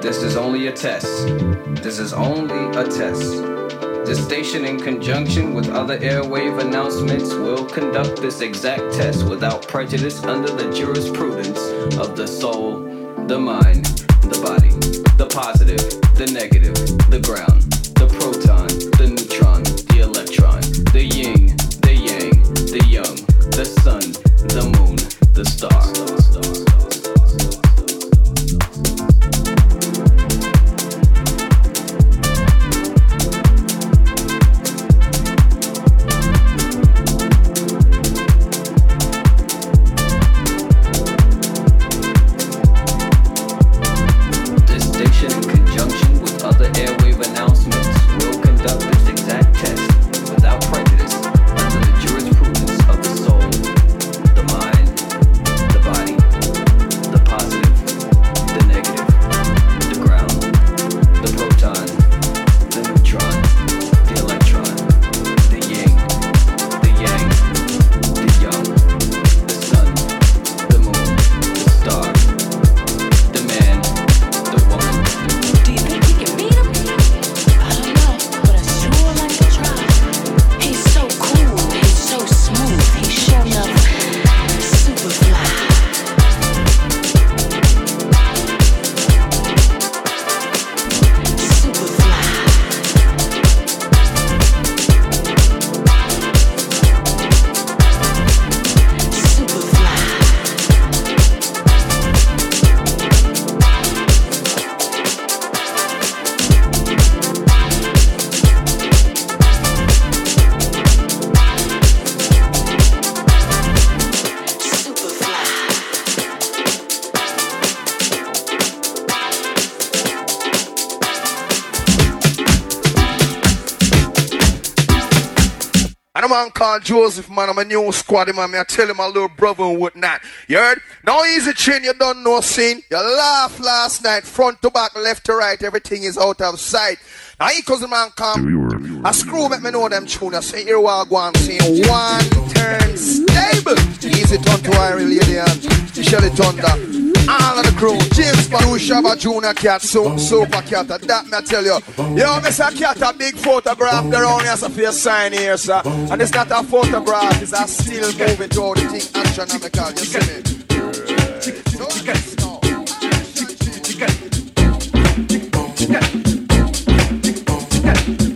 this is only a test. This is only a test. This station, in conjunction with other airwave announcements, will conduct this exact test without prejudice under the jurisprudence of the soul, the mind, the body, the positive, the negative, the ground, the proton, man called Joseph, man, I'm a new squad, man. Me, I tell him my little brother and whatnot. You heard? No easy chin, you don't know scene. You laugh last night, front to back, left to right, everything is out of sight. Now he the man come. I screw make me know them tune. I say here while go and sing one turn stable. Easy turn to Irie Lady and Shelly Thunder. All of the crew, James Badu, Shabba Junior Cat, so, Super Cat, that me I tell you. Yo, Mr. Cat, a big photograph around here, so for your sign here, sir. And it's not a photograph, it's a still moving to the thing astronomical, you see me? So, let's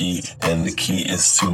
key, and the key is to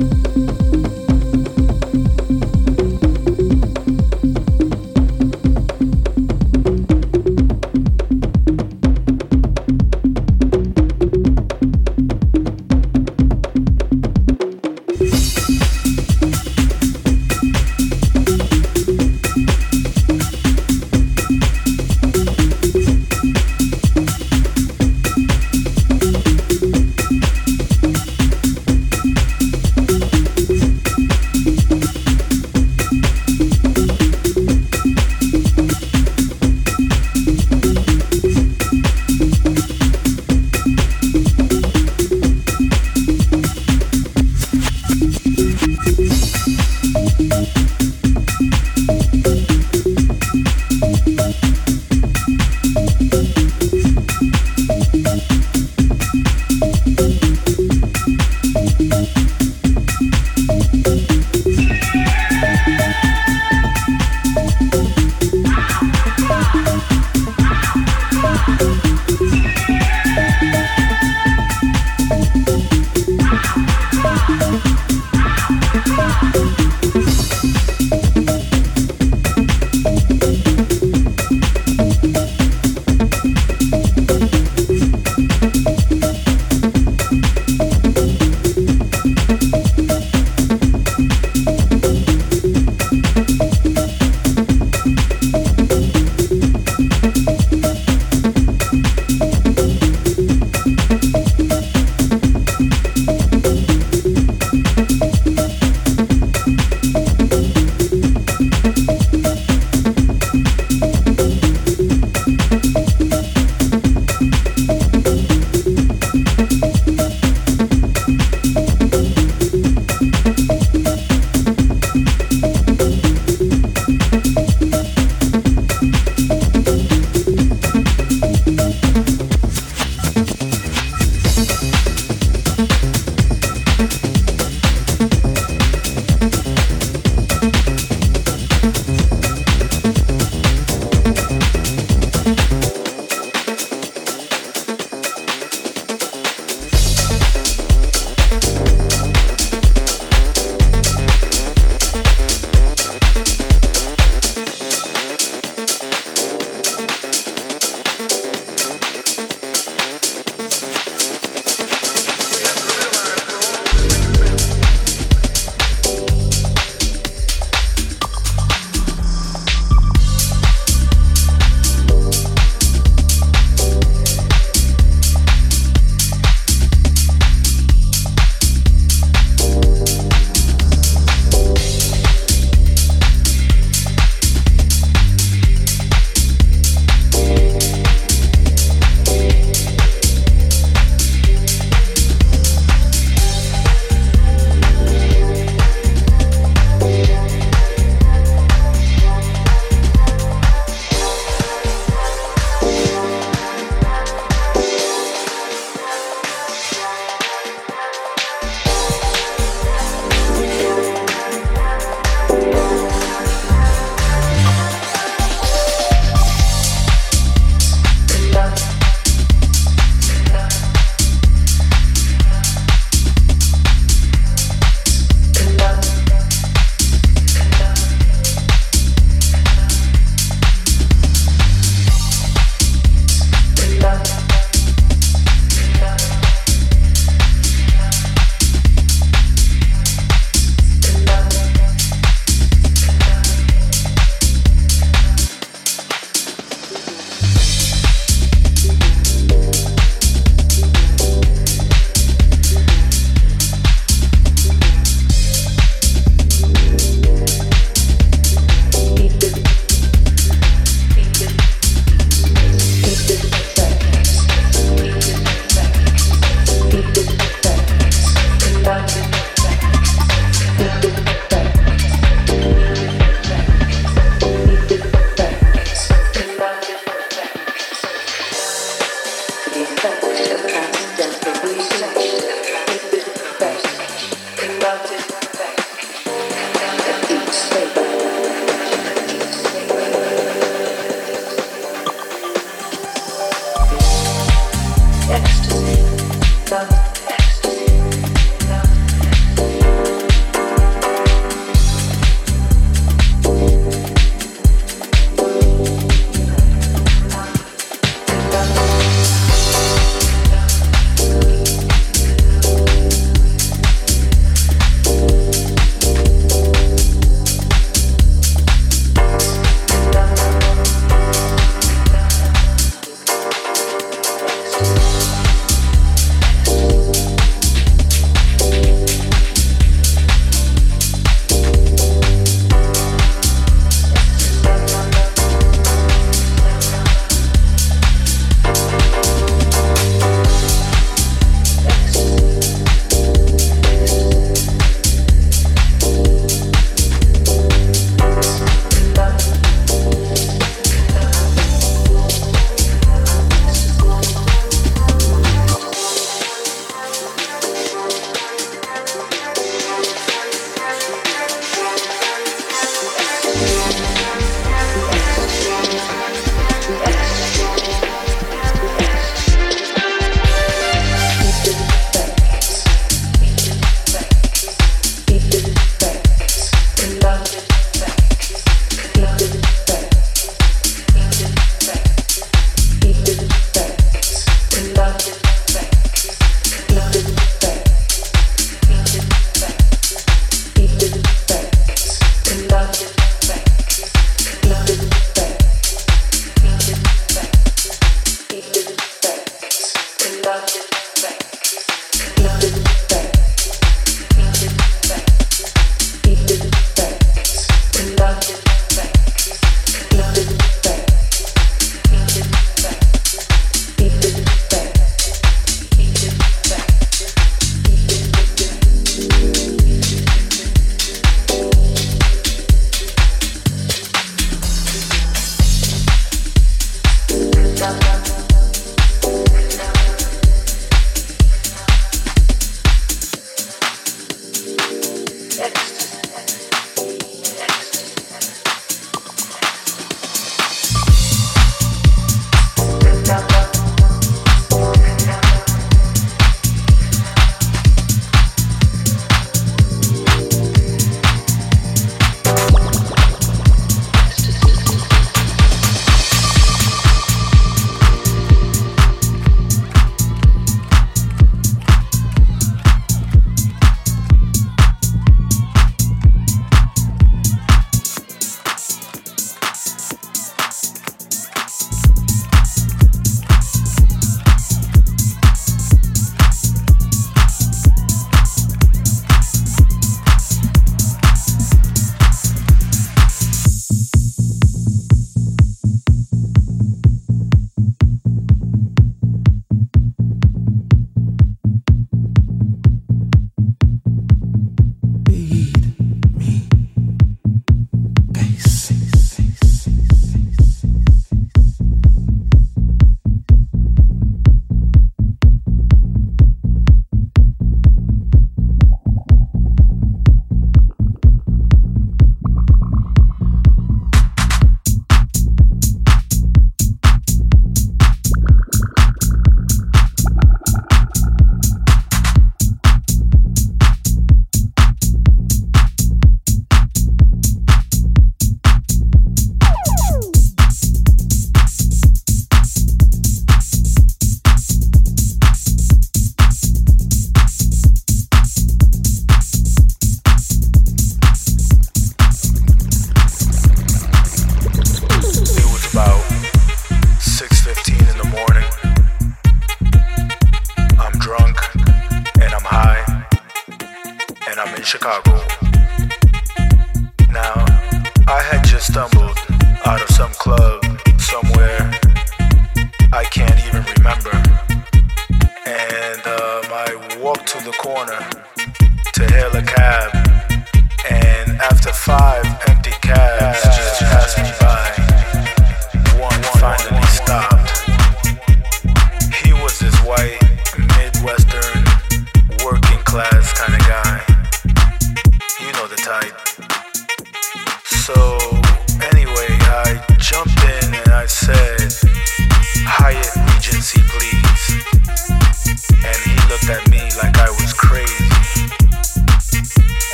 Yeah.